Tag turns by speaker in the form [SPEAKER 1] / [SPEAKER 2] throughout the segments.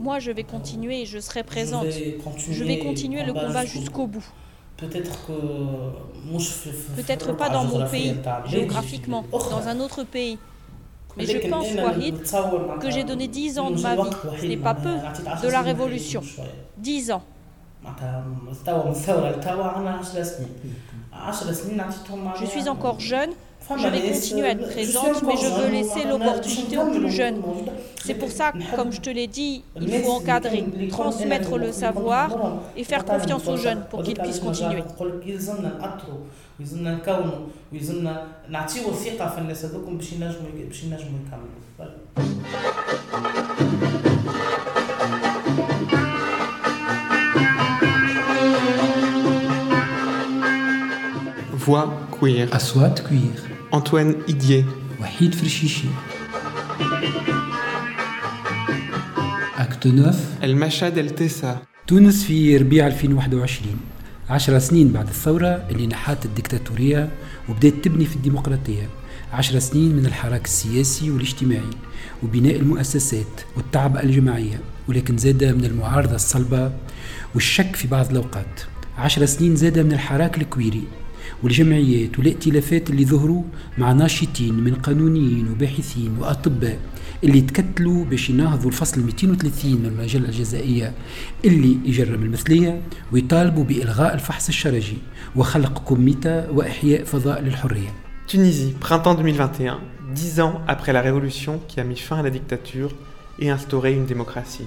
[SPEAKER 1] Moi, je vais continuer et je serai présente. Je vais continuer le combat jusqu'au bout.
[SPEAKER 2] Peut-être que
[SPEAKER 1] Peut-être pas dans mon pays, géographiquement, dans un autre pays. Mais je pense, Wahid, que j'ai donné 10 ans de ma vie, ce n'est pas peu, de la révolution. 10 ans. Je suis encore jeune, je vais continuer à être présente, mais je veux laisser l'opportunité aux plus jeunes. C'est pour ça, comme je te l'ai dit, il faut encadrer, transmettre le savoir et faire confiance aux jeunes pour qu'ils puissent continuer.
[SPEAKER 3] Voix queer.
[SPEAKER 4] À soit queer.
[SPEAKER 3] Antoine Idier.
[SPEAKER 4] وحيد فرشيشي أكت 9
[SPEAKER 3] El Macha del Tessa.
[SPEAKER 4] تونس في ربيع 2021 عشر سنين بعد الثورة اللي نحات الدكتاتورية وبدأت تبني في الديمقراطية. عشر سنين من الحراك السياسي والاجتماعي وبناء المؤسسات والتعبئة الجماعية ولكن زاد من المعارضة الصلبة والشك في بعض الأوقات. عشر سنين زاد من الحراك الكويري والجمعيات والائتلافات اللي ظهروا مع ناشطين من قانونيين وباحثين وأطباء اللي تكتلوا باش يناهضوا الفصل 230 من المجلة الجزائية اللي يجرم المثلية ويطالبوا بإلغاء الفحص الشرجي وخلق كوميتا وإحياء فضاء للحرية
[SPEAKER 3] Tunisie, printemps 2021, dix ans après la révolution qui a mis fin à la dictature et instauré une démocratie.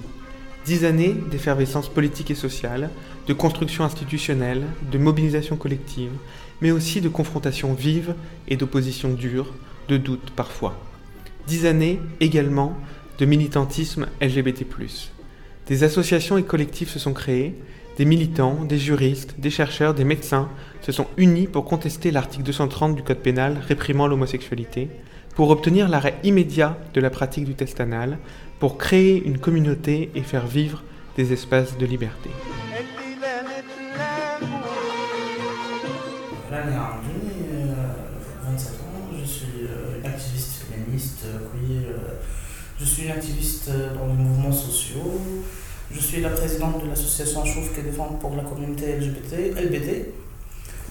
[SPEAKER 3] Dix années d'effervescence politique et sociale, de construction institutionnelle, de mobilisation collective, mais aussi de confrontation vive et d'opposition dure, de doute parfois. Dix années également de militantisme LGBT+. Des associations et collectifs se sont créés, des militants, des juristes, des chercheurs, des médecins se sont unis pour contester l'article 230 du Code pénal réprimant l'homosexualité, pour obtenir l'arrêt immédiat de la pratique du test anal, pour créer une communauté et faire vivre des espaces de liberté.
[SPEAKER 2] Rani Amdouni, euh, 27 ans, je suis euh, activiste féministe, euh, je suis une activiste dans les mouvements sociaux, je suis la présidente de l'association Chouf qui défend pour la communauté LGBT, LBD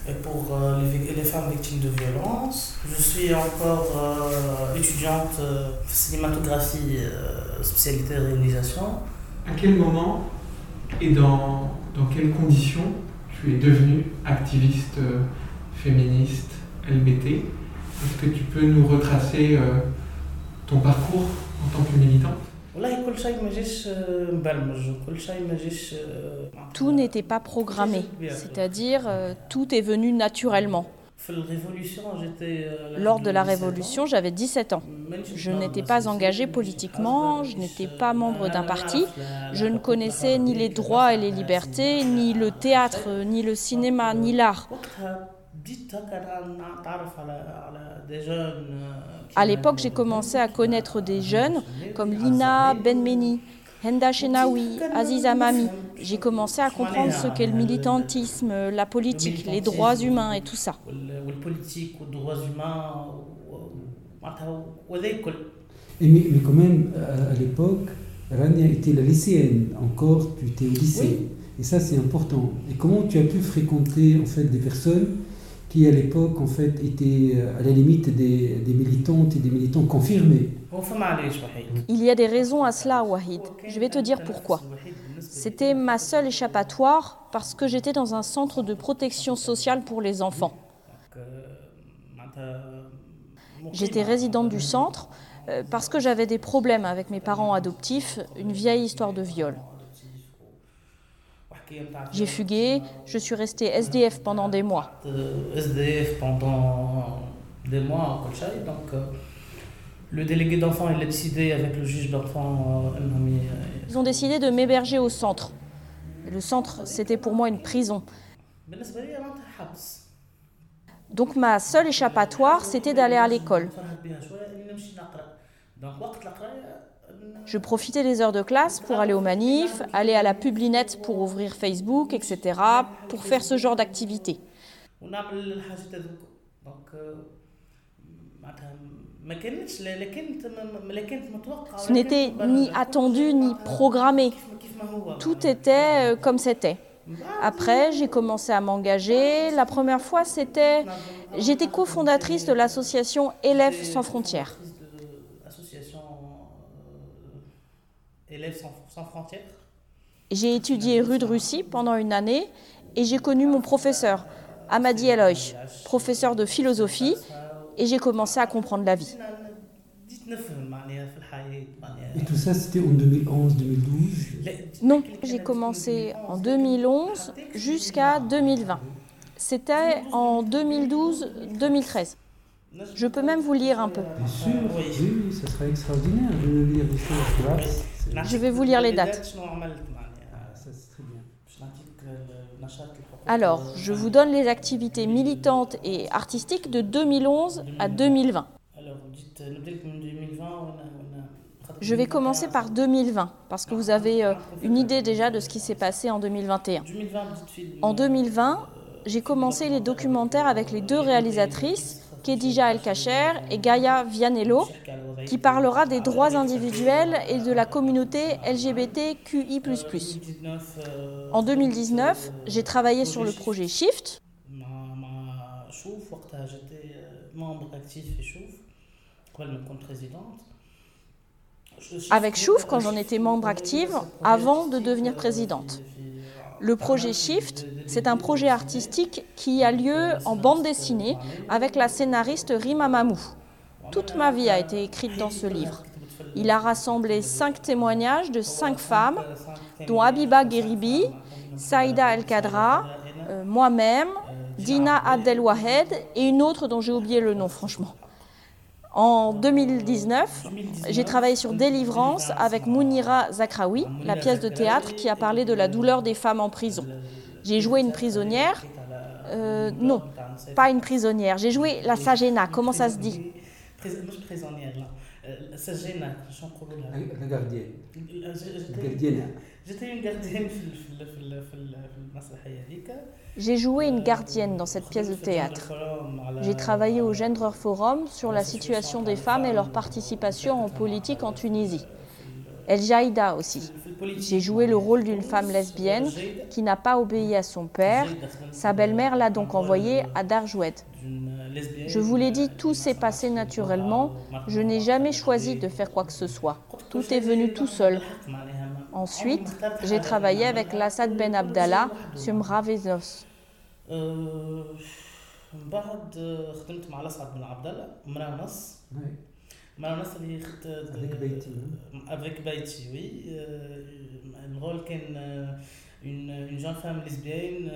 [SPEAKER 2] et pour les, femmes victimes de violences. Je suis encore étudiante cinématographie, euh, spécialité réalisation.
[SPEAKER 3] À quel moment et dans, dans quelles conditions tu es devenue activiste féministe LBT. Est-ce que tu peux nous retracer euh, ton parcours en tant que militante?
[SPEAKER 1] Tout n'était pas programmé, c'est-à-dire euh, tout est venu naturellement. Lors de la Révolution, j'avais 17 ans. Je n'étais pas engagée politiquement, je n'étais pas membre d'un parti, je ne connaissais ni les droits et les libertés, ni le théâtre, ni le cinéma, ni l'art. À l'époque, j'ai commencé à connaître des jeunes comme Lina Benmeni, Henda Chenaoui, Aziz Amami. J'ai commencé à comprendre ce qu'est le militantisme, la politique, les droits humains et tout ça.
[SPEAKER 4] Mais, mais quand même, euh, à l'époque, Rania était la lycéenne, encore tu étais au lycée. Et ça, c'est important. Et comment tu as pu fréquenter en fait des personnes qui à l'époque en fait étaient euh, à la limite des, militantes et des militants confirmés.
[SPEAKER 1] Il y a des raisons à cela, Wahid. Je vais te dire pourquoi. C'était ma seule échappatoire parce que j'étais dans un centre de protection sociale pour les enfants. J'étais résidente du centre euh, parce que j'avais des problèmes avec mes parents adoptifs, une vieille histoire de viol. J'ai fugué, je suis resté SDF pendant des mois.
[SPEAKER 2] Euh, SDF pendant des mois, donc euh, le délégué d'enfants, il a décidé avec le juge d'enfants. Euh,
[SPEAKER 1] Ils ont décidé de m'héberger au centre. Le centre, c'était pour moi une prison. Donc ma seule échappatoire, c'était d'aller à l'école. Je profitais des heures de classe pour aller aux manifs, aller à la publinette pour ouvrir Facebook, etc., pour faire ce genre d'activité. Ce n'était ni attendu ni programmé. Tout était euh, comme c'était. Après, j'ai commencé à m'engager. La première fois, c'était. J'étais cofondatrice de l'association Élèves sans frontières. J'ai étudié rue de Russie pendant une année et j'ai connu mon professeur, Amadi Eloy, professeur de philosophie, et j'ai commencé à comprendre la vie.
[SPEAKER 4] Et tout ça, c'était en 2011-2012
[SPEAKER 1] Non, j'ai commencé en 2011 jusqu'à 2020. C'était en 2012-2013. Je peux même vous lire un peu.
[SPEAKER 4] Bien sûr, oui, ça serait extraordinaire de lire des choses.
[SPEAKER 1] Je vais vous lire les dates.
[SPEAKER 4] Ah.
[SPEAKER 1] Alors, je vous donne les activités militantes et artistiques de 2011 à 2020. Je vais commencer par 2020, parce que vous avez euh, une idée déjà de ce qui s'est passé en 2021. En 2020, j'ai commencé les documentaires avec les deux réalisatrices, Kedija El-Kacher et Gaia Vianello, qui parlera des droits individuels et de la communauté LGBTQI. En 2019, j'ai travaillé sur le projet Shift. Avec Chouf quand j'en étais membre active avant de devenir présidente. Le projet Shift, c'est un projet artistique qui a lieu en bande dessinée avec la scénariste Rima Mamou. Toute ma vie a été écrite dans ce livre. Il a rassemblé cinq témoignages de cinq femmes, dont Abiba Geribi, Saïda El Kadra, euh, moi-même, Dina Abdelwahed et une autre dont j'ai oublié le nom, franchement. En 2019, j'ai travaillé sur Délivrance avec Mounira Zakraoui, la pièce de théâtre qui a parlé de la douleur des femmes en prison. J'ai joué une prisonnière. Euh, non, pas une prisonnière. J'ai joué la Sagena. Comment ça se dit? J'ai joué une gardienne dans cette pièce de théâtre. J'ai travaillé au Gender Forum sur la situation des femmes et leur participation en politique en Tunisie. El Jaïda aussi. J'ai joué le rôle d'une femme lesbienne qui n'a pas obéi à son père. Sa belle-mère l'a donc envoyée à Darjoued. Je vous l'ai dit, tout s'est passé naturellement. Je n'ai jamais choisi de faire quoi que ce soit. Tout est venu tout seul. Ensuite, j'ai travaillé avec Lassad Ben Abdallah sur Mravezos.
[SPEAKER 4] Avec Beiti.
[SPEAKER 2] Avec oui. Euh, le rôle une jeune femme lesbienne.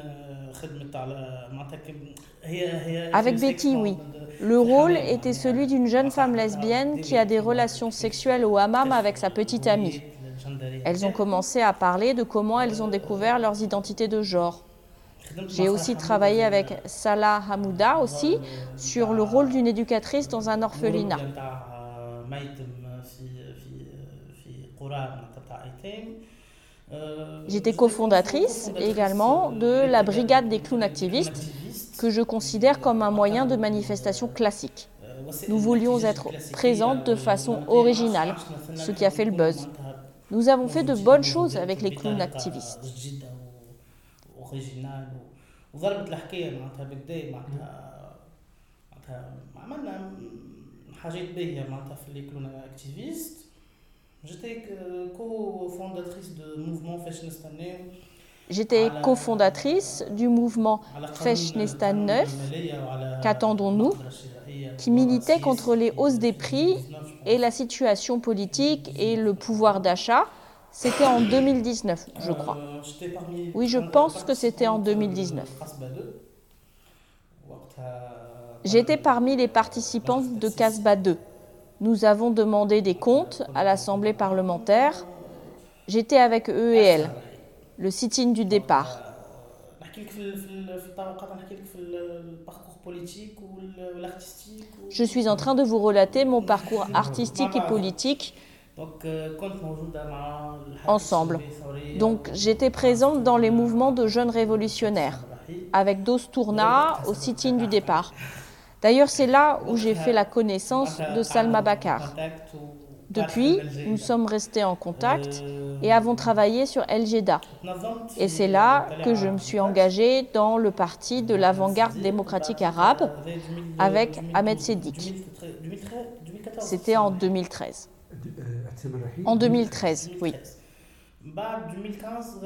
[SPEAKER 1] Avec Betty, oui. Le rôle était celui d'une jeune femme lesbienne qui a des relations sexuelles au hammam avec sa petite amie. Elles ont commencé à parler de comment elles ont découvert leurs identités de genre. J'ai aussi travaillé avec Salah Hamouda aussi sur le rôle d'une éducatrice dans un orphelinat. J'étais cofondatrice également de la brigade des clowns activistes que je considère comme un moyen de manifestation classique. Nous voulions être présentes de façon originale, ce qui a fait le buzz. Nous avons fait de bonnes choses avec les clowns activistes.
[SPEAKER 2] J'étais cofondatrice du mouvement Feshnestan
[SPEAKER 1] J'étais cofondatrice du mouvement Feshnestan 9, qu'attendons-nous, qui militait contre les hausses des prix et la situation politique et le pouvoir d'achat. C'était en 2019, je crois. Oui, je pense que c'était en 2019. J'étais parmi les participants de CASBA 2. Nous avons demandé des comptes à l'Assemblée parlementaire. J'étais avec eux et elles, le sit-in du départ. Je suis en train de vous relater mon parcours artistique et politique ensemble. Donc j'étais présente dans les mouvements de jeunes révolutionnaires, avec Dos Tourna au sit-in du départ. D'ailleurs, c'est là où j'ai fait la connaissance de Salma Bakar. Depuis, nous sommes restés en contact et avons travaillé sur El Jeda. Et c'est là que je me suis engagé dans le parti de l'avant-garde démocratique arabe avec Ahmed Sedik. C'était en 2013. En 2013, oui. En 2014,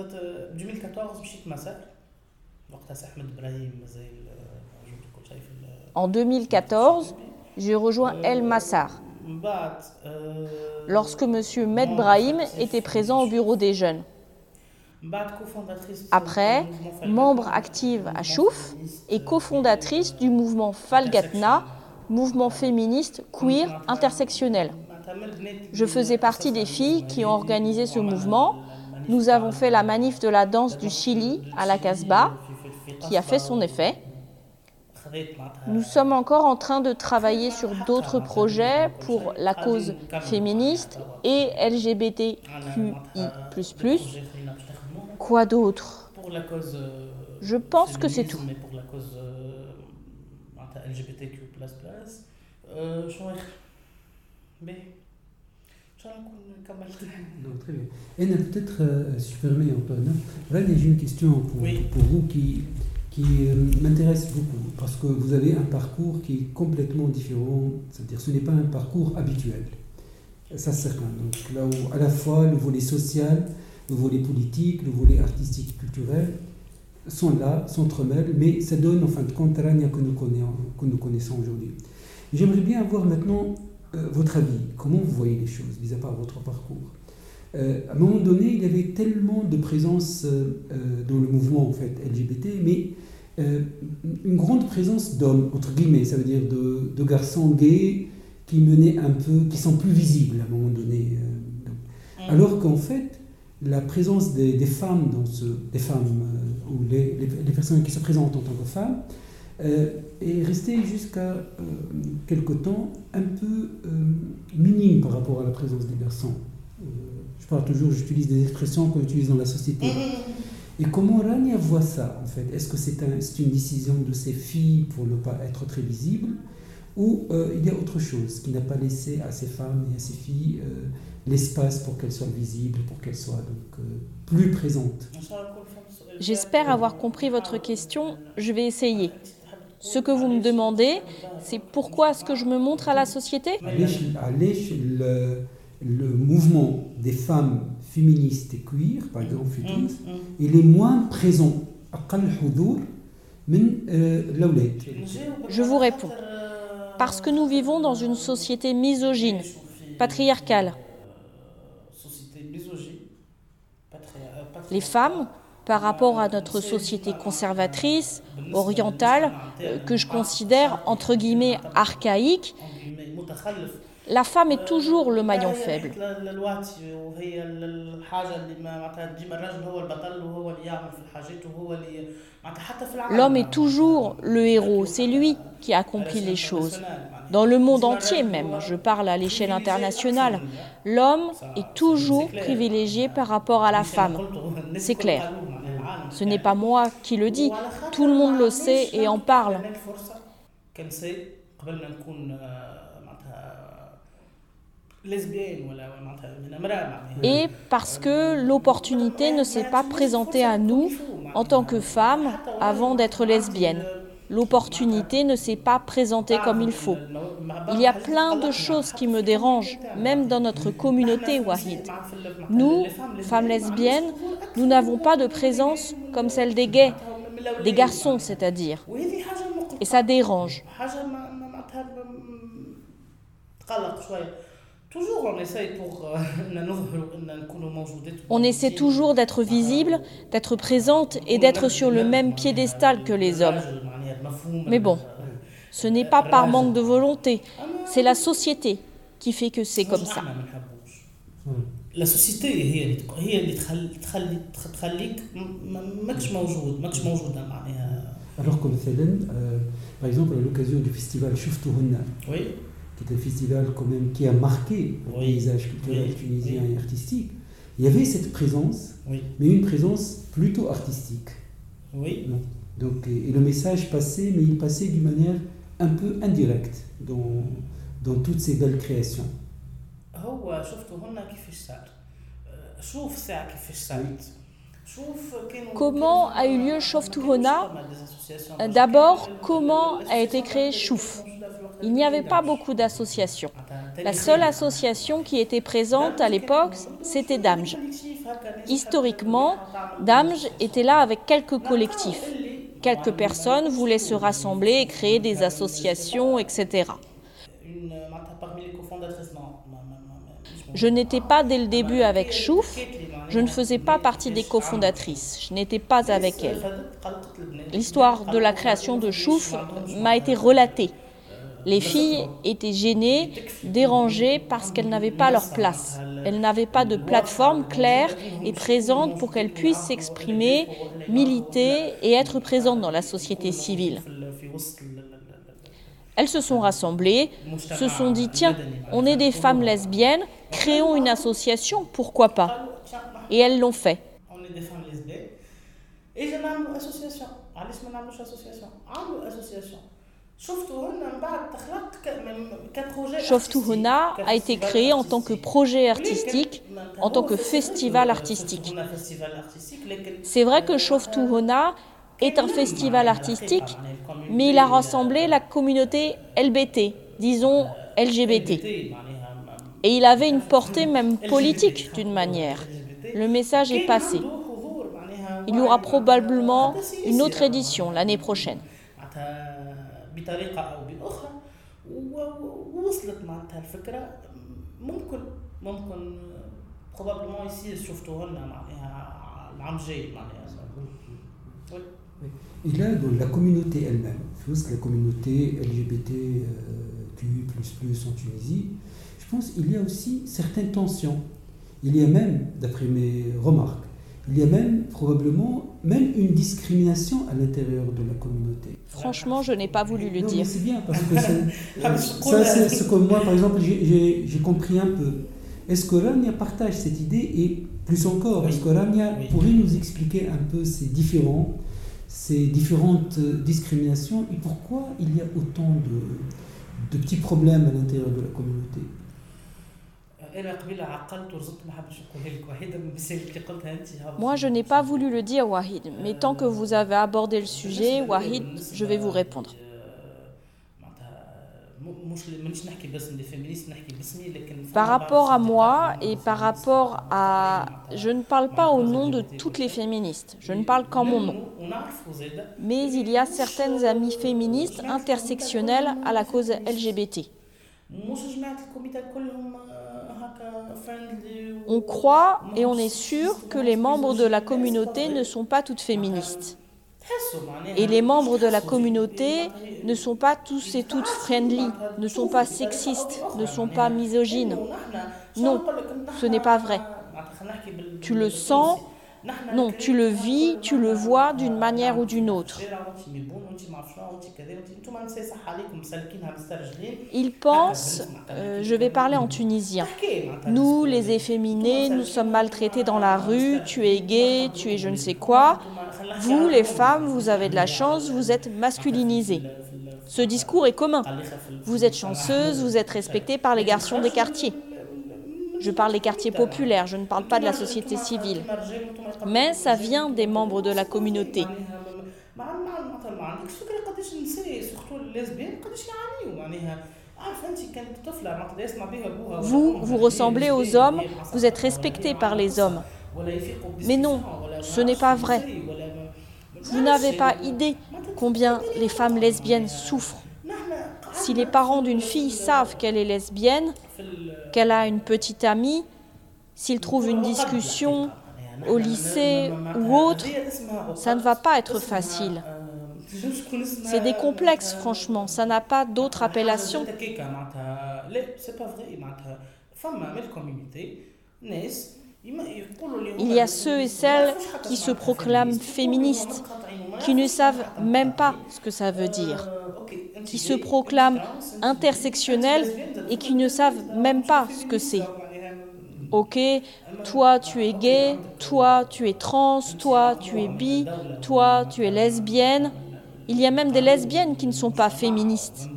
[SPEAKER 1] j'ai rejoint El Massar. Lorsque M. Med Brahim était présent au bureau des jeunes. Après, membre active à Chouf et cofondatrice du mouvement Falgatna, mouvement féministe queer intersectionnel. Je faisais partie des filles qui ont organisé ce mouvement. Nous avons fait la manif de la danse du Chili à la Casbah, qui a fait son effet. Nous sommes encore en train de travailler sur d'autres projets pour la cause féministe et LGBTQI. Quoi d'autre? Je pense que c'est tout.
[SPEAKER 4] Non, très bien. Et peut-être, euh, si je permets, Antoine, j'ai une question pour, pour vous qui, qui euh, m'intéresse beaucoup, parce que vous avez un parcours qui est complètement différent, c'est-à-dire ce n'est pas un parcours habituel. Ça, c'est certain. Donc là où à la fois le volet social, le volet politique, le volet artistique, culturel sont là, s'entremêlent, mais ça donne en fin de compte Rania que nous connaissons, que nous connaissons aujourd'hui. J'aimerais bien avoir maintenant euh, votre avis. Comment vous voyez les choses, vis à part votre parcours? Euh, À un moment donné, il y avait tellement de présence euh, dans le mouvement en fait, LGBT, mais une grande présence d'hommes, entre guillemets, ça veut dire de, de, garçons gays qui menaient un peu, qui sont plus visibles à un moment donné. Mm. Alors qu'en fait, la présence des, des, femmes dans ce, des femmes ou les, les, personnes qui se présentent en tant que femmes euh, est resté jusqu'à euh, quelque temps un peu euh, minime par rapport à la présence des garçons. Je parle toujours, j'utilise des expressions qu'on utilise dans la société. Et comment Rania voit ça en fait? Est-ce que c'est un, une décision de ses filles pour ne pas être très visible? Ou il y a autre chose qui n'a pas laissé à ces femmes et à ces filles l'espace pour qu'elles soient visibles, pour qu'elles soient donc plus présentes?
[SPEAKER 1] J'espère avoir compris votre question. Je vais essayer. Ce que vous me demandez, c'est pourquoi est-ce que je me montre à la société?
[SPEAKER 4] Le, mouvement des femmes féministes et queer, par exemple, mm, mm. il est moins présent.
[SPEAKER 1] Je vous réponds. Parce que nous vivons dans une société misogyne, patriarcale. Les femmes par rapport à notre société conservatrice, orientale, euh, que je considère entre guillemets archaïque, la femme est toujours le maillon faible. L'homme est toujours le héros, c'est lui qui accomplit les choses. Dans le monde entier même, je parle à l'échelle internationale, l'homme est toujours privilégié par rapport à la femme. C'est clair. Ce n'est pas moi qui le dis, tout le monde le sait et en parle. Et parce que l'opportunité ne s'est pas présentée à nous en tant que femmes avant d'être lesbiennes l'opportunité ne s'est pas présentée comme il faut. Il y a plein de choses qui me dérangent, même dans notre communauté Wahid. Nous, femmes lesbiennes, nous n'avons pas de présence comme celle des gays, des garçons, c'est-à-dire. Et ça dérange. Toujours, on essaie pour. On essaie toujours d'être visible, d'être présente et d'être sur le même piédestal que les hommes. Mais bon, ce n'est pas par manque de volonté, c'est la société qui fait que c'est comme ça. Hmm.
[SPEAKER 2] La société,
[SPEAKER 4] Alors, comme euh, par exemple, à l'occasion du festival Chouftourna, oui qui est un festival quand même qui a marqué le paysage culturel tunisien et artistique, il y avait cette présence, mais une présence plutôt artistique.
[SPEAKER 2] Oui.
[SPEAKER 4] Donc, et, le message passait, mais il passait d'une manière un peu indirecte dans, dans toutes ces belles créations.
[SPEAKER 1] Comment a eu lieu Shoftuhona D'abord, comment a été créé Chouf Il n'y avait pas beaucoup d'associations. La seule association qui était présente à l'époque, c'était Damj. Historiquement, Damj était là avec quelques collectifs. Quelques personnes voulaient se rassembler et créer des associations, etc. Je n'étais pas dès le début avec Chouf, je ne faisais pas partie des cofondatrices, je n'étais pas avec elle. L'histoire de la création de Chouf m'a été relatée. Les filles étaient gênées, dérangées parce qu'elles n'avaient pas leur place. Elles n'avaient pas de plateforme claire et présente pour qu'elles puissent s'exprimer, militer et être présentes dans la société civile. Elles se sont rassemblées, se sont dit tiens, on est des femmes lesbiennes, créons une association, pourquoi pas? Et elles l'ont fait. Shoftuhona a été créé en tant que projet artistique, en tant que festival artistique. C'est vrai que Shoftuhona est un festival artistique, mais il a rassemblé la communauté LBT, disons LGBT. Et il avait une portée même politique d'une manière. Le message est passé. Il y aura probablement une autre édition l'année prochaine. بطريقه او باخرى ووصلت معناتها الفكره ممكن ممكن بروبابلمون يصير شفتوه لنا معناها العام الجاي معناها
[SPEAKER 4] Et là, dans la communauté elle-même, la communauté LGBTQI++ en Tunisie, je pense qu'il y a aussi certaines tensions. Il y a même, d'après mes remarques, il y a même probablement même une discrimination à l'intérieur de la communauté.
[SPEAKER 1] Franchement, je n'ai pas voulu le dire.
[SPEAKER 4] C'est bien parce que ah, ça, c'est ce que moi, par exemple, j'ai compris un peu. Est-ce que Rania partage cette idée et plus encore, est-ce que Rania pourrait nous expliquer un peu ces différents, ces différentes euh, discriminations et pourquoi il y a autant de, de petits problèmes à l'intérieur de la communauté?
[SPEAKER 1] Moi, je n'ai pas voulu le dire, Wahid, mais tant que vous avez abordé le sujet, Wahid, je vais vous répondre. Par rapport à moi et par rapport à... Je ne parle pas au nom de toutes les féministes, je ne parle qu'en mon nom. Mais il y a certaines amies féministes intersectionnelles à la cause LGBT. On croit et on est sûr que les membres de la communauté ne sont pas toutes féministes. Et les membres de la communauté ne sont pas tous et toutes friendly, ne sont pas sexistes, ne sont pas misogynes. Non, ce n'est pas vrai. Tu le sens, non, tu le vis, tu le vois d'une manière ou d'une autre. Ils pensent, euh, je vais parler en tunisien, nous, les efféminés, nous sommes maltraités dans la rue, tu es gay, tu es je ne sais quoi. Vous, les femmes, vous avez de la chance, vous êtes masculinisées. Ce discours est commun. Vous êtes chanceuse, vous êtes respectée par les garçons des quartiers. Je parle des quartiers populaires, je ne parle pas de la société civile. Mais ça vient des membres de la communauté. Vous, vous ressemblez aux hommes, vous êtes respecté par les hommes. Mais non, ce n'est pas vrai. Vous n'avez pas idée combien les femmes lesbiennes souffrent. Si les parents d'une fille savent qu'elle est lesbienne, qu'elle a une petite amie, s'ils trouvent une discussion au lycée ou autre, ça ne va pas être facile. C'est des complexes, franchement, ça n'a pas d'autre appellation. Il y a ceux et celles qui se proclament féministes, qui ne savent même pas ce que ça veut dire, qui se proclament intersectionnels et qui ne savent même pas ce que c'est. Ok, toi tu es gay, toi tu es trans, toi tu es bi, toi tu es lesbienne, Il y a même des lesbiennes qui ne sont pas féministes.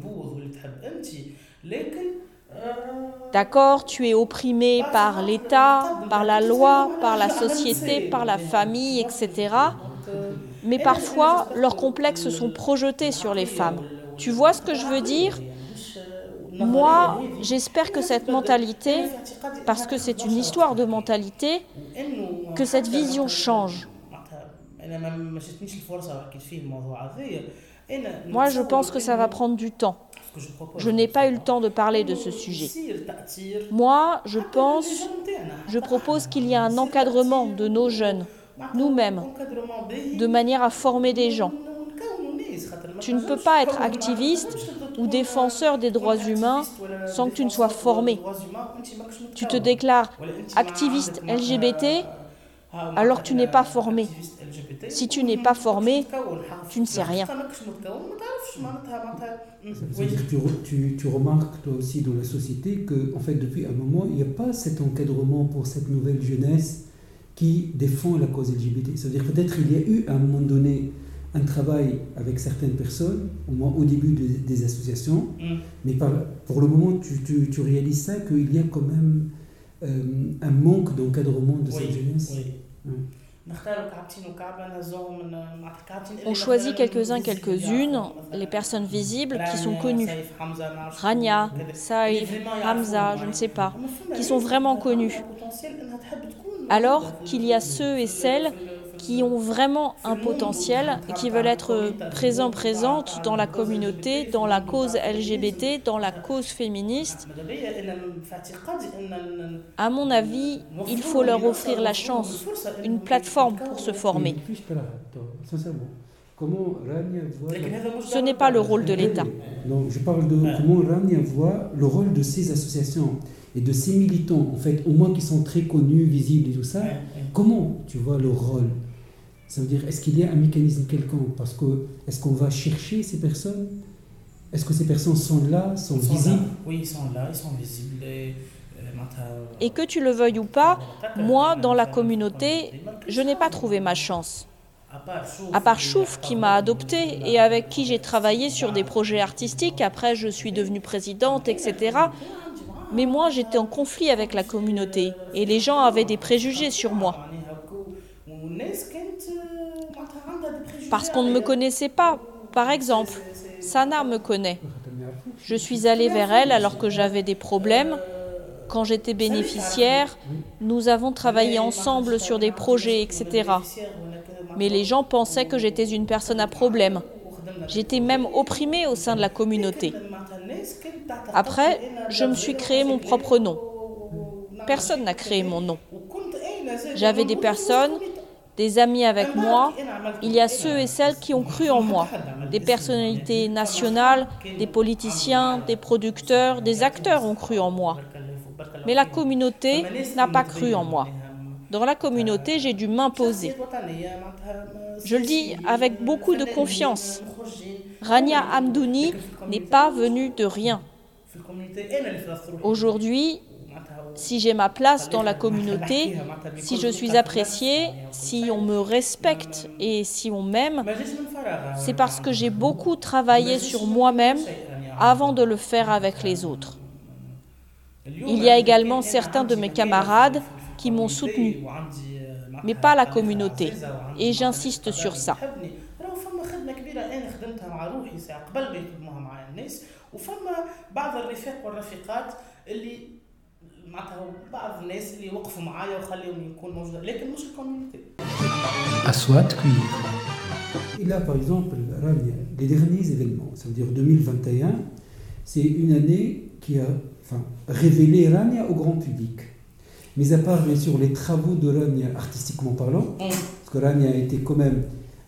[SPEAKER 1] D'accord, tu es opprimé par l'État, par la loi, par la société, par la famille, etc. Mais parfois, leurs complexes sont projetés sur les femmes. Tu vois ce que je veux dire? Moi, j'espère que cette mentalité, parce que c'est une histoire de mentalité, que cette vision change. Moi, je pense que ça va prendre du temps. Je n'ai pas eu le temps de parler de ce sujet. Moi, je pense, je propose qu'il y ait un encadrement de nos jeunes, nous-mêmes, de manière à former des gens. Tu ne peux pas être activiste ou défenseur des droits humains sans que tu ne sois formé. Tu te déclares activiste LGBT alors que tu n'es pas formé. Si tu n'es pas formé, tu ne sais rien.
[SPEAKER 4] Tu, tu, remarques toi aussi dans la société que, en fait, depuis un moment, il n'y a pas cet encadrement pour cette nouvelle jeunesse qui défend la cause LGBT. C'est-à-dire peut-être il y a eu à un moment donné un travail avec certaines personnes, au moins au début des associations, mm. mais pour le moment, tu, tu, réalises ça, qu'il y a quand même euh, un manque d'encadrement de cette jeunesse.
[SPEAKER 1] On choisit quelques-uns, quelques-unes, les personnes visibles qui sont connues. Rania, Saïf, Hamza, je ne sais pas, qui sont vraiment connus. Alors qu'il y a ceux et celles qui ont vraiment un potentiel et qui veulent être présents, présentes dans la communauté, dans la cause LGBT, dans la cause féministe. À mon avis, il faut leur offrir la chance, une plateforme pour se former. Ce n'est pas le rôle de l'État.
[SPEAKER 4] je parle de comment Rania voit le rôle de ces associations et de ces militants, en fait, au moins qui sont très connus, visibles et tout ça. Comment tu vois le rôle ça veut dire, est-ce qu'il y a un mécanisme quelconque? Parce que, est-ce qu'on va chercher ces personnes? Est-ce que ces personnes sont là, sont visibles?
[SPEAKER 2] Oui, ils sont là, ils sont visibles. Et,
[SPEAKER 1] euh, et que tu le veuilles ou pas, moi, dans la communauté, je n'ai pas trouvé ma chance. À part Chouf qui m'a adopté et avec qui j'ai travaillé sur des projets artistiques, après je suis devenue présidente, etc. Mais moi j'étais en conflit avec la communauté et les gens avaient des préjugés sur moi parce qu'on ne me connaissait pas. Par exemple, Sana me connaît. Je suis allée vers elle alors que j'avais des problèmes. Quand j'étais bénéficiaire, nous avons travaillé ensemble sur des projets, etc. Mais les gens pensaient que j'étais une personne à problème. J'étais même opprimée au sein de la communauté. Après, je me suis créé mon propre nom. Personne n'a créé mon nom. J'avais des personnes des amis avec moi, il y a ceux et celles qui ont cru en moi, des personnalités nationales, des politiciens, des producteurs, des acteurs ont cru en moi. Mais la communauté n'a pas cru en moi. Dans la communauté, j'ai dû m'imposer. Je le dis avec beaucoup de confiance. Rania Amdouni n'est pas venue de rien. Aujourd'hui, si j'ai ma place dans la communauté, si je suis appréciée, si on me respecte et si on m'aime, c'est parce que j'ai beaucoup travaillé sur moi-même avant de le faire avec les autres. Il y a également certains de mes camarades qui m'ont soutenu, mais pas la communauté, et j'insiste sur ça.
[SPEAKER 4] Et là, par exemple, les derniers événements, ça veut dire 2021, c'est une année qui a enfin, révélé Rania au grand public. Mais à part, bien sûr, les travaux de Rania artistiquement parlant, mm. parce que Rania a été quand même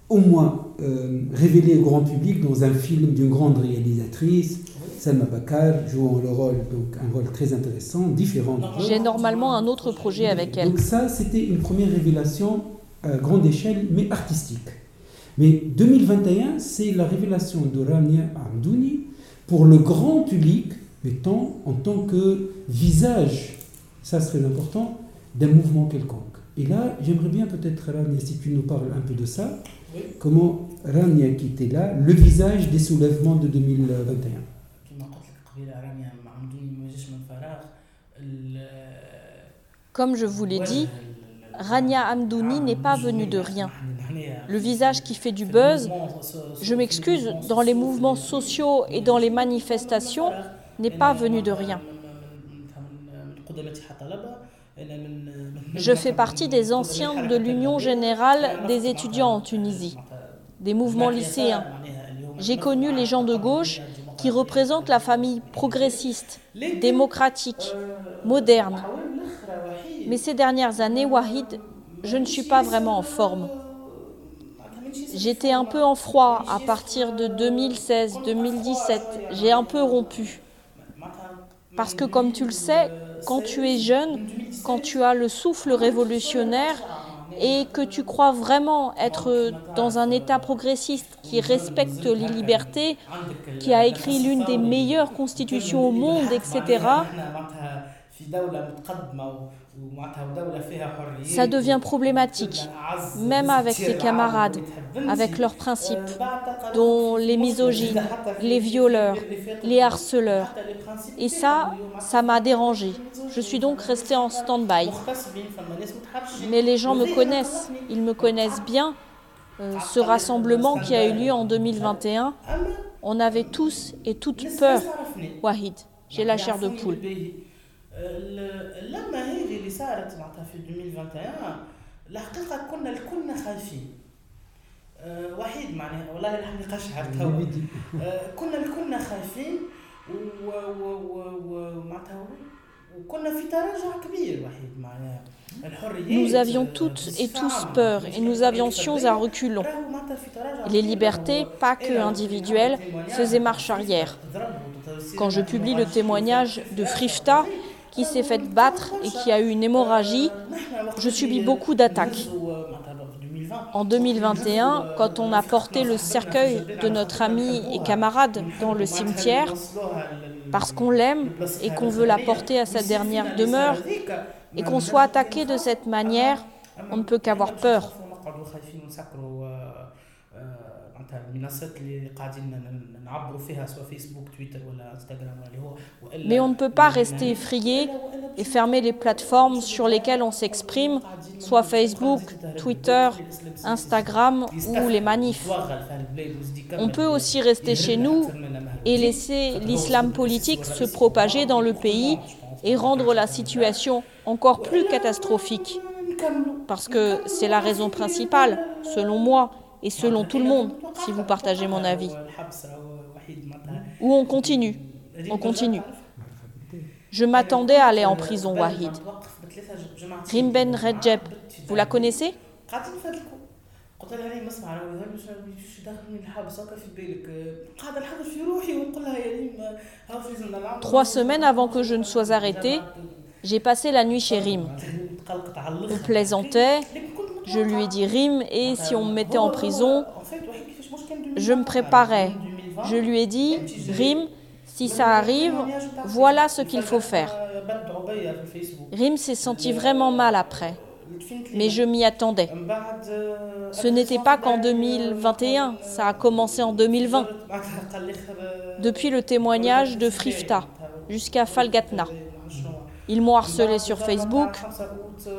[SPEAKER 4] au moins euh, révélé au grand public dans un film d'une grande réalisatrice, Selma Bakar jouant le rôle, donc un rôle très intéressant, différent.
[SPEAKER 1] J'ai normalement un autre projet avec elle.
[SPEAKER 4] Donc ça, c'était une première révélation à grande échelle, mais artistique. Mais 2021, c'est la révélation de Rania Amdouni pour le grand public, mettons en tant que visage, ça serait important, d'un mouvement quelconque. Et là, j'aimerais bien peut-être, Rania, si tu nous parles un peu de ça, comment Rania qui était là, le visage des soulèvements de 2021.
[SPEAKER 1] Comme je vous l'ai dit, Rania Amdouni n'est pas venu de rien. Le visage qui fait du buzz, je m'excuse, dans les mouvements sociaux et dans les manifestations, n'est pas venu de rien. Je fais partie des anciens de l'Union générale des étudiants en Tunisie, des mouvements lycéens. J'ai connu les gens de gauche qui représentent la famille progressiste, démocratique, moderne. Mais ces dernières années, Wahid, je ne suis pas vraiment en forme. J'étais un peu en froid à partir de 2016-2017. J'ai un peu rompu. Parce que comme tu le sais, quand tu es jeune, quand tu as le souffle révolutionnaire et que tu crois vraiment être dans un État progressiste qui respecte les libertés, qui a écrit l'une des meilleures constitutions au monde, etc., ça devient problématique, même avec ses camarades, avec leurs principes, dont les misogynes, les violeurs, les harceleurs. Et ça, ça m'a dérangé. Je suis donc restée en stand-by. Mais les gens me connaissent, ils me connaissent bien. Euh, ce rassemblement qui a eu lieu en 2021, on avait tous et toutes peur. Wahid, j'ai la chair de poule.
[SPEAKER 2] لما هذه اللي صارت معناتها في 2021 الحقيقه كنا الكلنا خايفين أه وحيد معناها والله الحقيقه شعرت كنا الكلنا خايفين ومعناتها وكنا في تراجع كبير وحيد معناها
[SPEAKER 1] Nous avions toutes et tous peur et nous avions à reculons. Les libertés, pas que individuelles, faisaient marche arrière. Quand je publie le témoignage de Frifta, qui s'est fait battre et qui a eu une hémorragie, je subis beaucoup d'attaques. En 2021, quand on a porté le cercueil de notre ami et camarade dans le cimetière, parce qu'on l'aime et qu'on veut la porter à sa dernière demeure, et qu'on soit attaqué de cette manière, on ne peut qu'avoir peur. Mais on ne peut pas rester effrayé et fermer les plateformes sur lesquelles on s'exprime, soit Facebook, Twitter, Instagram ou les manifs. On peut aussi rester chez nous et laisser l'islam politique se propager dans le pays et rendre la situation encore plus catastrophique. Parce que c'est la raison principale, selon moi, et selon tout le monde, si vous partagez mon avis. Ou on continue, on continue. Je m'attendais à aller en prison, Wahid. Rimben Redjeb, vous la connaissez? Trois semaines avant que je ne sois arrêté, j'ai passé la nuit chez Rim. On plaisantait, je lui ai dit Rim, et si on me mettait en prison, je me préparais. Je lui ai dit, Rim, si ça arrive, voilà ce qu'il faut faire. Rim s'est senti vraiment mal après, mais je m'y attendais. Ce n'était pas qu'en 2021, ça a commencé en 2020. Depuis le témoignage de Frifta jusqu'à Falgatna. Ils m'ont harcelé sur Facebook,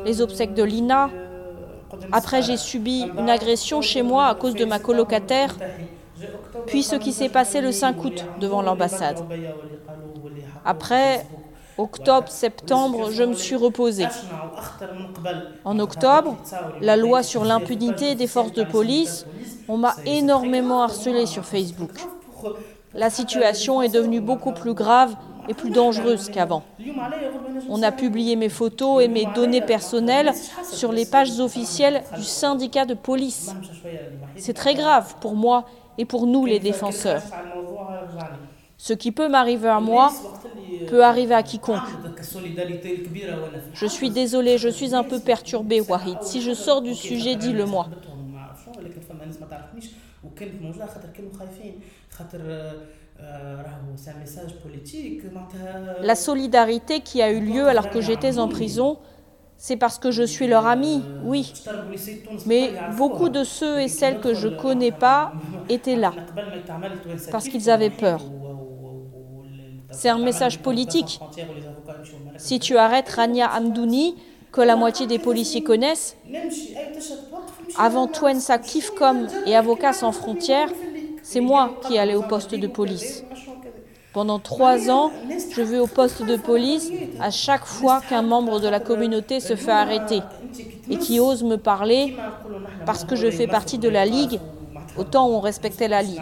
[SPEAKER 1] les obsèques de Lina, après, j'ai subi une agression chez moi à cause de ma colocataire, puis ce qui s'est passé le 5 août devant l'ambassade. Après, octobre, septembre, je me suis reposée. En octobre, la loi sur l'impunité des forces de police, on m'a énormément harcelé sur Facebook. La situation est devenue beaucoup plus grave et plus dangereuse qu'avant. On a publié mes photos et mes données personnelles sur les pages officielles du syndicat de police. C'est très grave pour moi et pour nous les défenseurs. Ce qui peut m'arriver à moi peut arriver à quiconque. Je suis désolé, je suis un peu perturbé, Wahid. Si je sors du sujet, dis-le-moi. La solidarité qui a eu lieu alors que j'étais en prison, c'est parce que je suis leur ami, oui. Mais beaucoup de ceux et celles que je ne connais pas étaient là, parce qu'ils avaient peur. C'est un message politique. Si tu arrêtes Rania Amdouni, que la moitié des policiers connaissent, avant Twensa Kifcom et Avocats sans frontières, c'est moi qui allais au poste de police. Pendant trois ans, je vais au poste de police à chaque fois qu'un membre de la communauté se fait arrêter et qui ose me parler parce que je fais partie de la Ligue, autant on respectait la Ligue.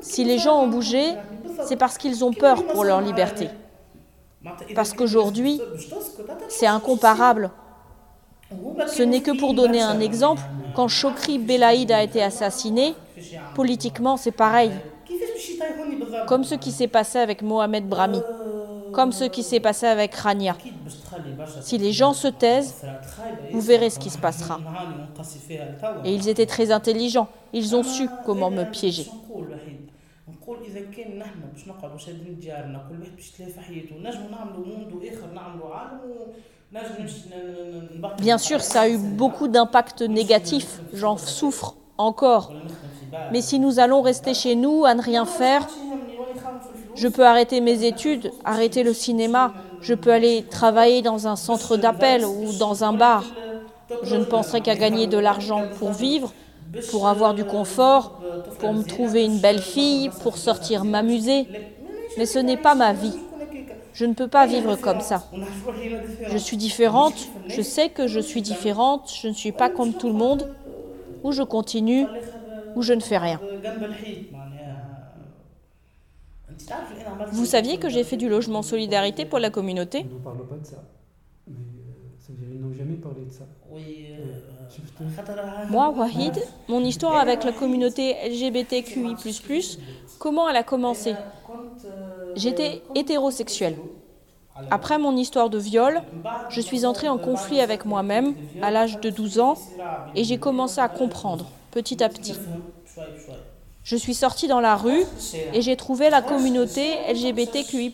[SPEAKER 1] Si les gens ont bougé, c'est parce qu'ils ont peur pour leur liberté. Parce qu'aujourd'hui, c'est incomparable. Ce n'est que pour donner un exemple, quand Chokri Belaïd a été assassiné, politiquement c'est pareil. Comme ce qui s'est passé avec Mohamed Brahmi, comme ce qui s'est passé avec Rania. Si les gens se taisent, vous verrez ce qui se passera. Et ils étaient très intelligents, ils ont su comment me piéger. Bien sûr, ça a eu beaucoup d'impact négatif, j'en souffre encore. Mais si nous allons rester chez nous à ne rien faire, je peux arrêter mes études, arrêter le cinéma, je peux aller travailler dans un centre d'appel ou dans un bar. Je ne penserai qu'à gagner de l'argent pour vivre, pour avoir du confort, pour me trouver une belle fille, pour sortir m'amuser. Mais ce n'est pas ma vie. Je ne peux pas vivre comme ça. Je suis différente, je sais que je suis différente, je ne suis pas comme tout le monde, ou je continue, ou je ne fais rien. Vous saviez que j'ai fait du logement solidarité pour la communauté?
[SPEAKER 4] Mais ça veut dire qu'ils n'ont jamais parlé de ça.
[SPEAKER 1] Moi, Wahid, mon histoire avec la communauté LGBTQI, comment elle a commencé? J'étais hétérosexuelle. Après mon histoire de viol, je suis entrée en conflit avec moi-même à l'âge de 12 ans et j'ai commencé à comprendre petit à petit. Je suis sortie dans la rue et j'ai trouvé la communauté LGBTQI.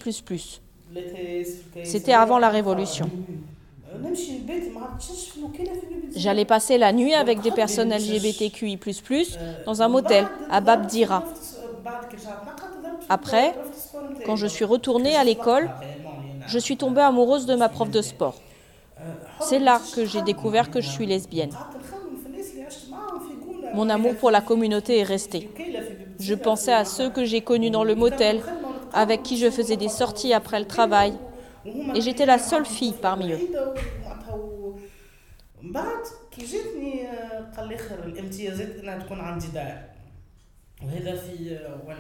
[SPEAKER 1] C'était avant la révolution. J'allais passer la nuit avec des personnes LGBTQI, dans un motel à Babdira. Après, quand je suis retournée à l'école, je suis tombée amoureuse de ma prof de sport. C'est là que j'ai découvert que je suis lesbienne. Mon amour pour la communauté est resté. Je pensais à ceux que j'ai connus dans le motel, avec qui je faisais des sorties après le travail. Et j'étais la seule fille parmi eux.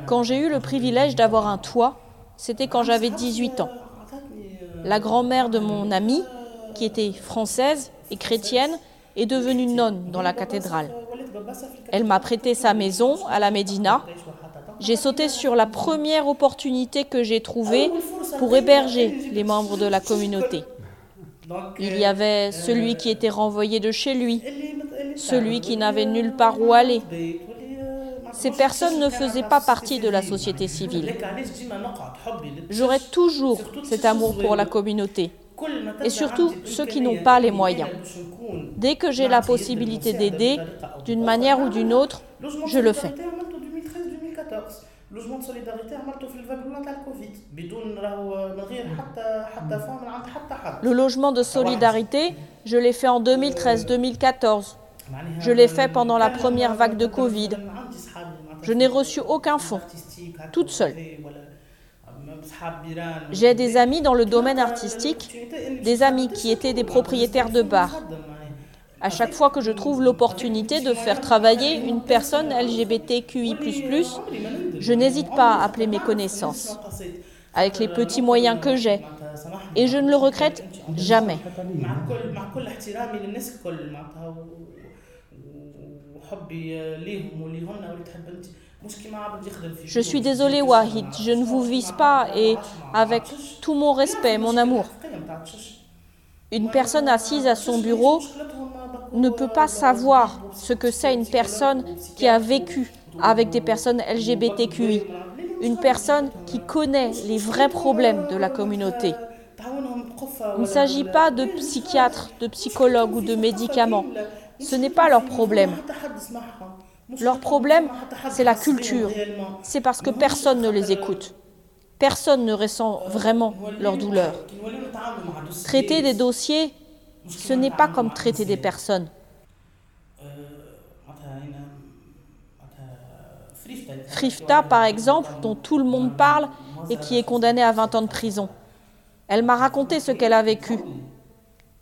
[SPEAKER 1] Quand j'ai eu le privilège d'avoir un toit, c'était quand j'avais 18 ans. La grand-mère de mon amie, qui était française et chrétienne, est devenue nonne dans la cathédrale. Elle m'a prêté sa maison à la Médina. J'ai sauté sur la première opportunité que j'ai trouvée pour héberger les membres de la communauté. Il y avait celui qui était renvoyé de chez lui, celui qui n'avait nulle part où aller, ces personnes ne faisaient pas partie de la société civile. J'aurai toujours cet amour pour la communauté, et surtout ceux qui n'ont pas les moyens. Dès que j'ai la possibilité d'aider, d'une manière ou d'une autre, je le fais. Le logement de solidarité, je l'ai fait en 2013-2014. Je l'ai fait pendant la première vague de Covid. Je n'ai reçu aucun fonds, toute seule. J'ai des amis dans le domaine artistique, des amis qui étaient des propriétaires de bars. À chaque fois que je trouve l'opportunité de faire travailler une personne LGBTQI, je n'hésite pas à appeler mes connaissances, avec les petits moyens que j'ai. Et je ne le regrette jamais. Je suis désolée, Wahid, je ne vous vise pas et avec tout mon respect, mon amour. Une personne assise à son bureau ne peut pas savoir ce que c'est une personne qui a vécu avec des personnes LGBTQI. une personne qui connaît les vrais problèmes de la communauté. Il ne s'agit pas de psychiatres, de psychologues ou de médicaments. Ce n'est pas leur problème. Leur problème, c'est la culture. C'est parce que personne ne les écoute. Personne ne ressent vraiment leur douleur. Traiter des dossiers, ce n'est pas comme traiter des personnes. Frifta, par exemple, dont tout le monde parle et qui est condamnée à 20 ans de prison. Elle m'a raconté ce qu'elle a vécu.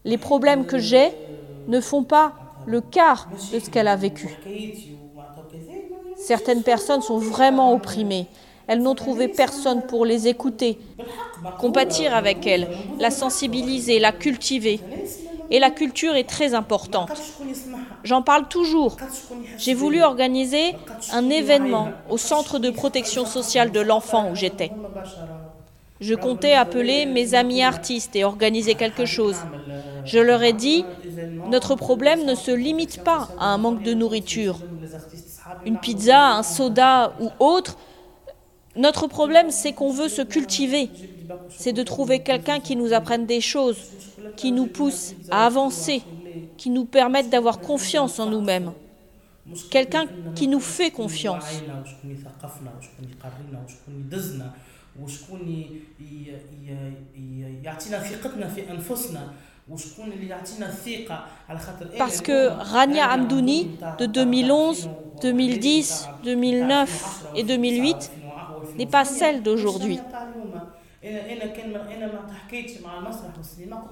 [SPEAKER 1] Les problèmes que j'ai ne font pas le quart de ce qu'elle a vécu. Certaines personnes sont vraiment opprimées. Elles n'ont trouvé personne pour les écouter, compatir avec elles, la sensibiliser, la cultiver. Et la culture est très importante. J'en parle toujours. J'ai voulu organiser un événement au centre de protection sociale de l'enfant où j'étais. Je comptais appeler mes amis artistes et organiser quelque chose. Je leur ai dit, notre problème ne se limite pas à un manque de nourriture. Une pizza, un soda ou autre. Notre problème, c'est qu'on veut se cultiver. C'est de trouver quelqu'un qui nous apprenne des choses, qui nous pousse à avancer, qui nous permette d'avoir confiance en nous-mêmes. Quelqu'un qui nous fait confiance. Parce que Rania Amdouni, de 2011, 2010, 2009 et 2008, n'est pas celle d'aujourd'hui.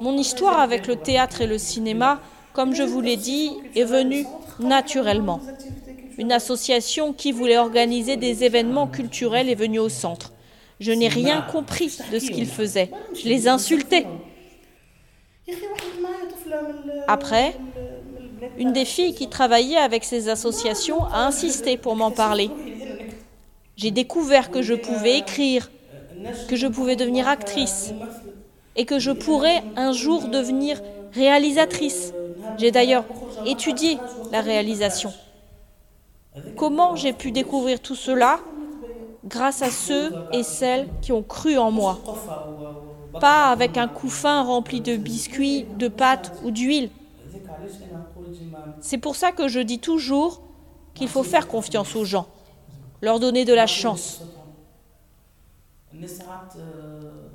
[SPEAKER 1] Mon histoire avec le théâtre et le cinéma, comme je vous l'ai dit, est venue naturellement. Une association qui voulait organiser des événements culturels est venue au centre. Je n'ai rien compris de ce qu'ils faisaient. Je les insultais. Après, une des filles qui travaillait avec ces associations a insisté pour m'en parler. J'ai découvert que je pouvais écrire, que je pouvais devenir actrice et que je pourrais un jour devenir réalisatrice. J'ai d'ailleurs étudié la réalisation. Comment j'ai pu découvrir tout cela? Grâce à ceux et celles qui ont cru en moi. Pas avec un couffin rempli de biscuits, de pâtes ou d'huile. C'est pour ça que je dis toujours qu'il faut faire confiance aux gens, leur donner de la chance.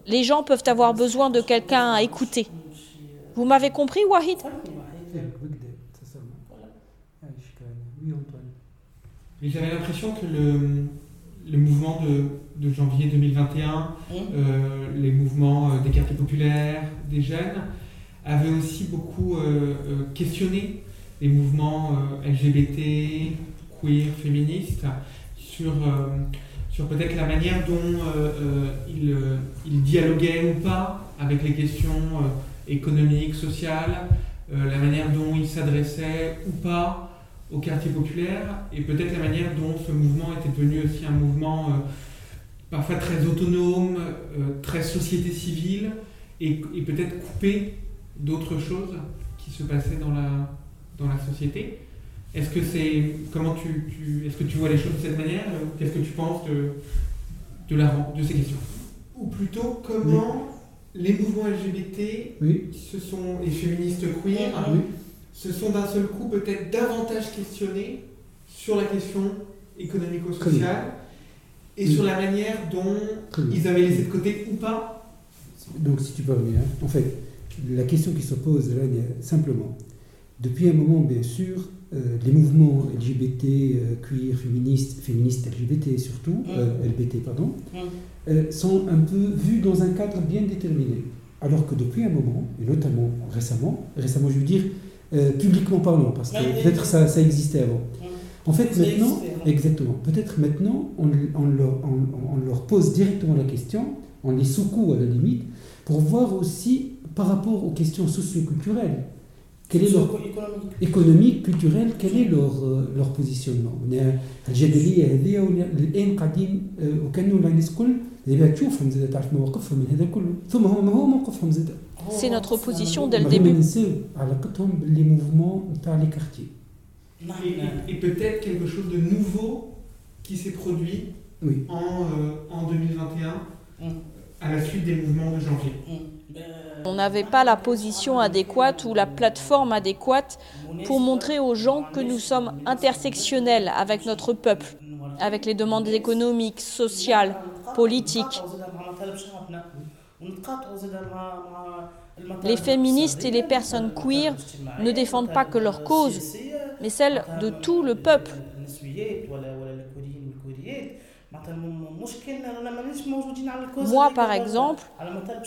[SPEAKER 1] Les gens peuvent avoir besoin de quelqu'un à écouter. Vous m'avez compris, Wahid?
[SPEAKER 3] J'avais l'impression que le, mouvement de, janvier 2021, mmh. euh, les mouvements euh, des quartiers populaires, des jeunes, avaient aussi beaucoup euh, questionné les mouvements LGBT, queer, féministes, sur, sur peut-être la manière dont ils, ils, dialoguaient ou pas avec les questions économiques, sociales, la manière dont ils s'adressaient ou pas au quartier populaire et peut-être la manière dont ce mouvement était devenu aussi un mouvement euh, parfois très autonome, euh, très société civile et, peut-être coupé d'autres choses qui se passaient dans la, dans la société. Est-ce que c'est comment tu, tu est-ce que tu vois les choses de cette manière Qu'est-ce que tu penses de de, la, de ces questions? Ou plutôt comment les mouvements LGBT, ce sont les féministes queer, se sont d'un seul coup peut-être davantage questionnés sur la question économico-sociale et sur la manière dont ils avaient laissé de côté ou pas.
[SPEAKER 4] Donc, si tu peux revenir, en fait, la question qui se pose là, simplement, depuis un moment, bien sûr, les mouvements LGBT, euh, queer, féministes, féministes LGBT surtout, mmh. euh, LBT, pardon, mmh. sont un peu vus dans un cadre bien déterminé. Alors que depuis un moment, et notamment récemment, récemment je veux dire euh, publiquement parlant, parce que peut-être ça, ça existait avant. En fait, maintenant, exactement, peut-être maintenant, on, on, leur, on, on, leur, pose directement la question, on les secoue à la limite, pour voir aussi par rapport aux questions socio-culturelles, quel est leur économique, culturel, quel est leur, leur positionnement. الجدليه هذه الان قاعدين وكانه الناس الكل تشوفهم زاد تعرف مواقفهم من هذا كله ثم هو ما هو موقفهم زاد
[SPEAKER 1] c'est notre position dès le début.
[SPEAKER 3] Et, peut-être quelque chose de nouveau qui s'est produit oui. en, 2021 à la suite des mouvements de janvier.
[SPEAKER 1] On n'avait pas la position adéquate ou la plateforme adéquate pour montrer aux gens que nous sommes intersectionnels avec notre peuple, avec les demandes économiques, sociales, politiques. Les féministes et les personnes queer ne défendent pas que leur cause, mais celle de tout le peuple. Moi, par exemple,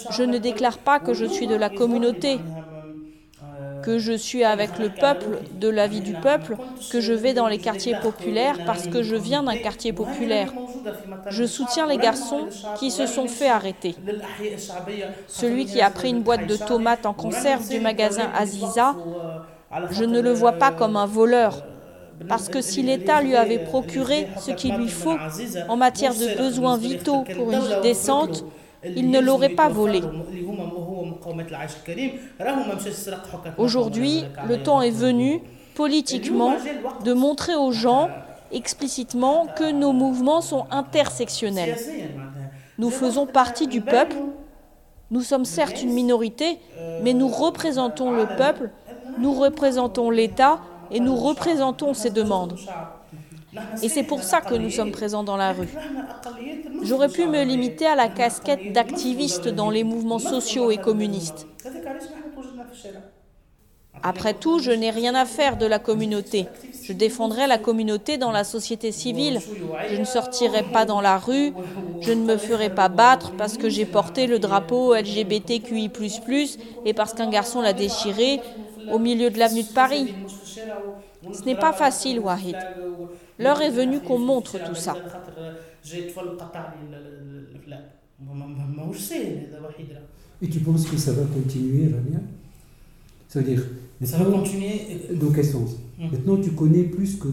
[SPEAKER 1] je ne déclare pas que je suis de la communauté, que je suis avec le peuple, de la vie du peuple, que je vais dans les quartiers populaires parce que je viens d'un quartier populaire. Je soutiens les garçons qui se sont fait arrêter. Celui qui a pris une boîte de tomates en conserve du magasin Aziza, je ne le vois pas comme un voleur. Parce que si l'État lui avait procuré ce qu'il lui faut en matière de besoins vitaux pour une vie décente, il ne l'aurait pas volé. Aujourd'hui, le temps est venu, politiquement, de montrer aux gens explicitement que nos mouvements sont intersectionnels. Nous faisons partie du peuple. Nous sommes certes une minorité, mais nous représentons le peuple, nous représentons l'État et nous représentons ces demandes. Et c'est pour ça que nous sommes présents dans la rue. J'aurais pu me limiter à la casquette d'activiste dans les mouvements sociaux et communistes. Après tout, je n'ai rien à faire de la communauté. Je défendrai la communauté dans la société civile. Je ne sortirai pas dans la rue. Je ne me ferai pas battre parce que j'ai porté le drapeau LGBTQI et parce qu'un garçon l'a déchiré au milieu de l'avenue de Paris. Ce n'est pas facile, Wahid. L'heure est venue qu'on montre tout ça.
[SPEAKER 4] Et tu penses que ça va continuer, Rania
[SPEAKER 2] Ça veut dire. Ça va continuer.
[SPEAKER 4] Dans quel sens? Hum. Maintenant, tu connais plus que,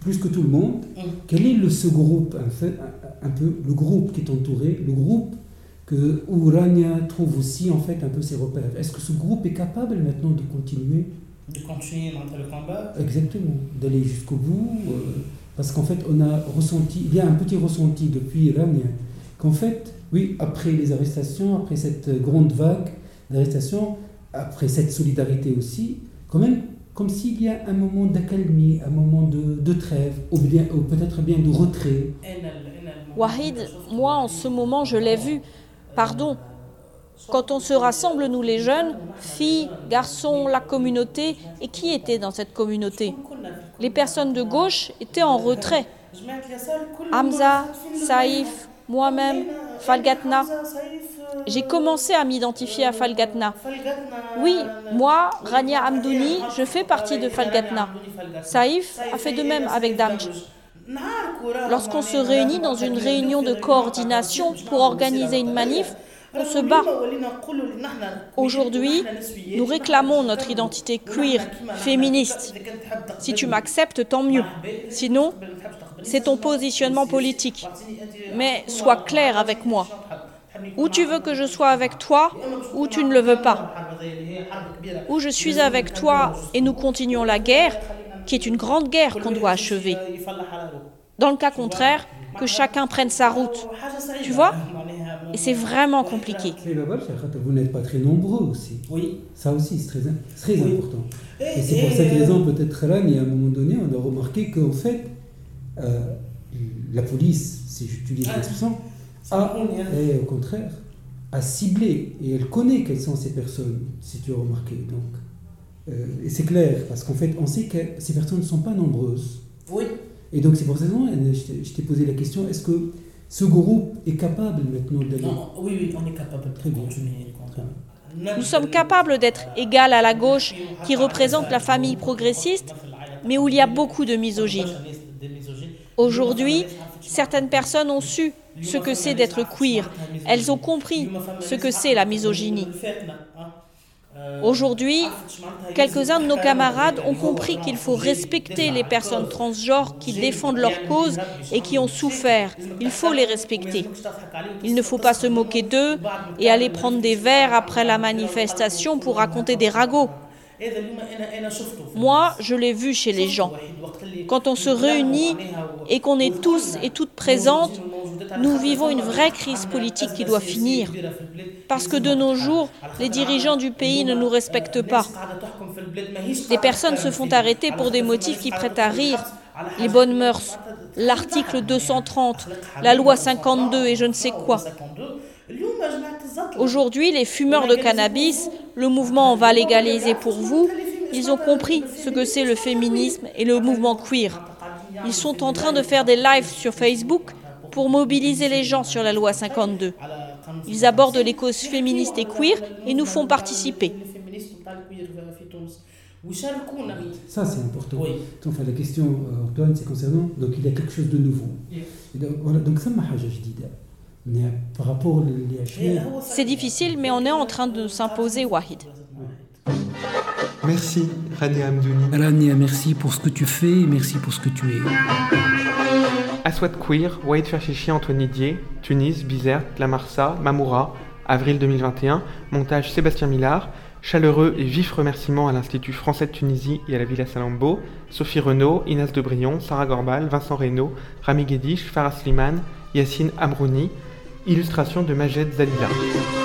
[SPEAKER 4] plus que tout le monde. Hum. Quel est le, ce groupe, un, peu, le groupe qui est entouré, le groupe que, où Rania trouve aussi en fait un peu ses repères Est-ce que ce groupe est capable maintenant de continuer
[SPEAKER 2] de continuer dans le combat.
[SPEAKER 4] Exactement, d'aller jusqu'au bout. Euh, parce qu'en fait, on a ressenti, il y a un petit ressenti depuis l'année, qu'en fait, oui, après les arrestations, après cette grande vague d'arrestations, après cette solidarité aussi, quand même, comme s'il y a un moment d'accalmie, un moment de, de trêve, ou, bien, ou peut-être bien de retrait.
[SPEAKER 1] Wahid, moi en ce moment, je l'ai vu. Pardon, quand on se rassemble, nous les jeunes, filles, garçons, la communauté, et qui était dans cette communauté? Les personnes de gauche étaient en retrait. Hamza, Saïf, moi-même, Falgatna. J'ai commencé à m'identifier à Falgatna. Oui, moi, Rania Amdouni, je fais partie de Falgatna. Saïf a fait de même avec Damj. Lorsqu'on se réunit dans une réunion de coordination pour organiser une manif, on se bat. Aujourd'hui, nous réclamons notre identité queer, féministe. Si tu m'acceptes, tant mieux. Sinon, c'est ton positionnement politique. Mais sois clair avec moi. Ou tu veux que je sois avec toi, ou tu ne le veux pas. Ou je suis avec toi et nous continuons la guerre, qui est une grande guerre qu'on doit achever. Dans le cas contraire, que chacun prenne sa route. Tu vois Et c'est vraiment compliqué.
[SPEAKER 4] Vous n'êtes pas très nombreux aussi. Oui. Ça aussi, c'est très, très important. Et, c'est pour cette raison, peut-être là, il y a un moment donné, on a remarqué qu'en fait, euh, la police, si j'utilise ah, l'expression, a, et au contraire, a ciblé, et elle connaît quelles sont ces personnes, si tu as remarqué. Donc, euh, et c'est clair, parce qu'en fait, on sait que ces personnes ne sont pas nombreuses.
[SPEAKER 2] Oui.
[SPEAKER 4] Et donc c'est pour cette raison, je t'ai posé la question, est-ce que ce groupe est capable maintenant d'aller...
[SPEAKER 2] Oui, oui, on est capable de continuer.
[SPEAKER 1] Nous sommes capables d'être égal à la gauche qui représente la famille progressiste, mais où il y a beaucoup de misogynie. Aujourd'hui, certaines personnes ont su ce que c'est d'être queer. Elles ont compris ce que c'est la misogynie. Euh, Aujourd'hui, quelques-uns de nos camarades ont compris qu'il faut respecter les personnes transgenres qui défendent leur cause et qui ont souffert. Il faut les respecter. Il ne faut pas se moquer d'eux et aller prendre des verres après la manifestation pour raconter des ragots. Moi, je l'ai vu chez les gens. Quand on se réunit et qu'on est tous et toutes présentes, nous vivons une vraie crise politique qui doit finir. Parce que de nos jours, les dirigeants du pays ne nous respectent pas. Des personnes se font arrêter pour des motifs qui prêtent à rire. Les bonnes mœurs, l'article 230, la loi 52 et je ne sais quoi. Aujourd'hui, les fumeurs de cannabis, le mouvement va légaliser pour vous, ils ont compris ce que c'est le féminisme et le mouvement queer. Ils sont en train de faire des lives sur Facebook pour mobiliser les gens sur la loi 52. Ils abordent les causes féministes et queer et nous font participer.
[SPEAKER 4] Ça, c'est important. Enfin, la question, euh, Antoine, c'est concernant. Donc, il y a quelque chose de nouveau. Donc, voilà, donc ça m'a
[SPEAKER 1] C'est difficile, mais on est en train de s'imposer, Wahid.
[SPEAKER 3] Merci, Rania Amdouni.
[SPEAKER 4] Rania, merci pour ce que tu fais, merci pour ce que tu es.
[SPEAKER 3] Aswad Queer, Wahid Ferchichi, Antoine Didier, Tunis, Bizerte, La Marsa, Mamoura, avril 2021, montage Sébastien Millard, chaleureux et vif remerciements à l'Institut français de Tunisie et à la Villa Salambo, Sophie Renaud, Inès Debrion, Sarah Gorbal, Vincent Reynaud, Rami Guédiche, Farah Slimane, Yacine Amrouni, illustration de Majed Zalila.